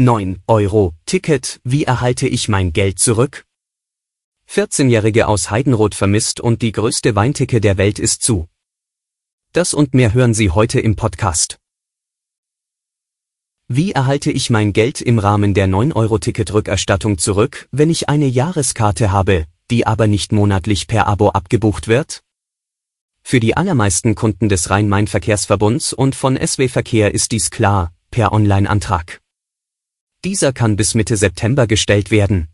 9 Euro Ticket, wie erhalte ich mein Geld zurück? 14-Jährige aus Heidenroth vermisst und die größte Weinticke der Welt ist zu. Das und mehr hören Sie heute im Podcast. Wie erhalte ich mein Geld im Rahmen der 9-Euro-Ticket-Rückerstattung zurück, wenn ich eine Jahreskarte habe, die aber nicht monatlich per Abo abgebucht wird? Für die allermeisten Kunden des Rhein-Main-Verkehrsverbunds und von SW Verkehr ist dies klar, per Online-Antrag. Dieser kann bis Mitte September gestellt werden.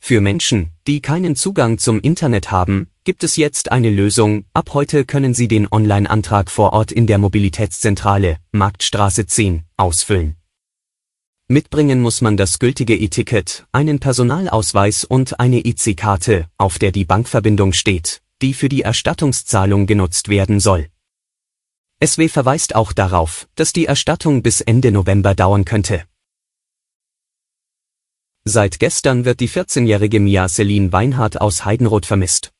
Für Menschen, die keinen Zugang zum Internet haben, gibt es jetzt eine Lösung. Ab heute können Sie den Online-Antrag vor Ort in der Mobilitätszentrale, Marktstraße 10, ausfüllen. Mitbringen muss man das gültige E-Ticket, einen Personalausweis und eine IC-Karte, auf der die Bankverbindung steht, die für die Erstattungszahlung genutzt werden soll. SW verweist auch darauf, dass die Erstattung bis Ende November dauern könnte. Seit gestern wird die 14-jährige Mia Celine Weinhardt aus Heidenroth vermisst.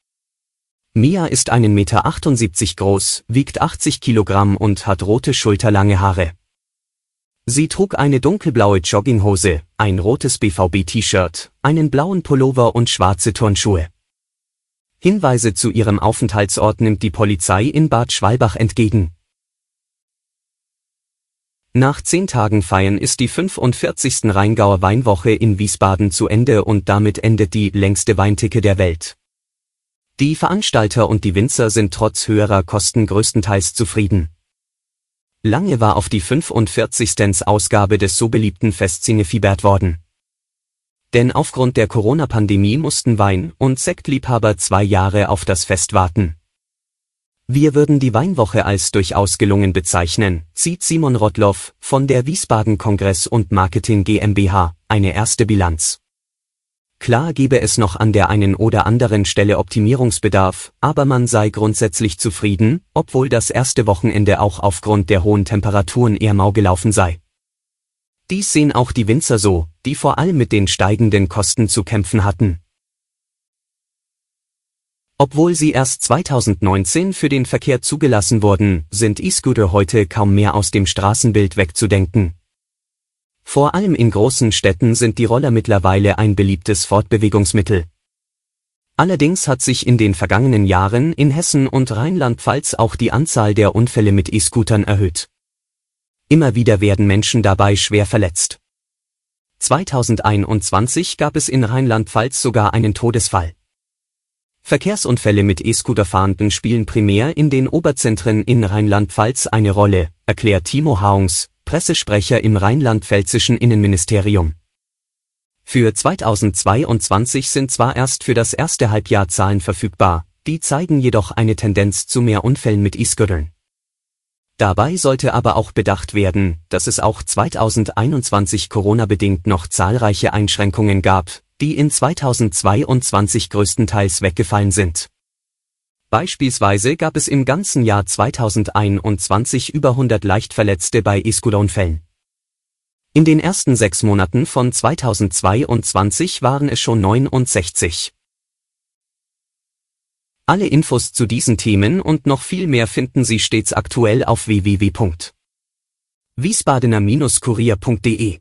Mia ist 1,78 Meter groß, wiegt 80 Kilogramm und hat rote schulterlange Haare. Sie trug eine dunkelblaue Jogginghose, ein rotes BVB-T-Shirt, einen blauen Pullover und schwarze Turnschuhe. Hinweise zu ihrem Aufenthaltsort nimmt die Polizei in Bad Schwalbach entgegen. Nach zehn Tagen Feiern ist die 45. Rheingauer Weinwoche in Wiesbaden zu Ende und damit endet die längste Weinticke der Welt. Die Veranstalter und die Winzer sind trotz höherer Kosten größtenteils zufrieden. Lange war auf die 45. Ausgabe des so beliebten Fests hingefiebert worden. Denn aufgrund der Corona-Pandemie mussten Wein- und Sektliebhaber zwei Jahre auf das Fest warten. Wir würden die Weinwoche als durchaus gelungen bezeichnen, zieht Simon Rottloff von der Wiesbaden Kongress und Marketing GmbH eine erste Bilanz. Klar gebe es noch an der einen oder anderen Stelle Optimierungsbedarf, aber man sei grundsätzlich zufrieden, obwohl das erste Wochenende auch aufgrund der hohen Temperaturen eher mau gelaufen sei. Dies sehen auch die Winzer so, die vor allem mit den steigenden Kosten zu kämpfen hatten. Obwohl sie erst 2019 für den Verkehr zugelassen wurden, sind E-Scooter heute kaum mehr aus dem Straßenbild wegzudenken. Vor allem in großen Städten sind die Roller mittlerweile ein beliebtes Fortbewegungsmittel. Allerdings hat sich in den vergangenen Jahren in Hessen und Rheinland-Pfalz auch die Anzahl der Unfälle mit E-Scootern erhöht. Immer wieder werden Menschen dabei schwer verletzt. 2021 gab es in Rheinland-Pfalz sogar einen Todesfall. Verkehrsunfälle mit E-Scooter-Fahrenden spielen primär in den Oberzentren in Rheinland-Pfalz eine Rolle, erklärt Timo Haungs, Pressesprecher im rheinland-pfälzischen Innenministerium. Für 2022 sind zwar erst für das erste Halbjahr Zahlen verfügbar, die zeigen jedoch eine Tendenz zu mehr Unfällen mit E-Scootern. Dabei sollte aber auch bedacht werden, dass es auch 2021 Corona-bedingt noch zahlreiche Einschränkungen gab, die in 2022 größtenteils weggefallen sind. Beispielsweise gab es im ganzen Jahr 2021 über 100 Leichtverletzte bei E-Scooter-Unfällen. In den ersten sechs Monaten von 2022 waren es schon 69. Alle Infos zu diesen Themen und noch viel mehr finden Sie stets aktuell auf www.wiesbadener-kurier.de.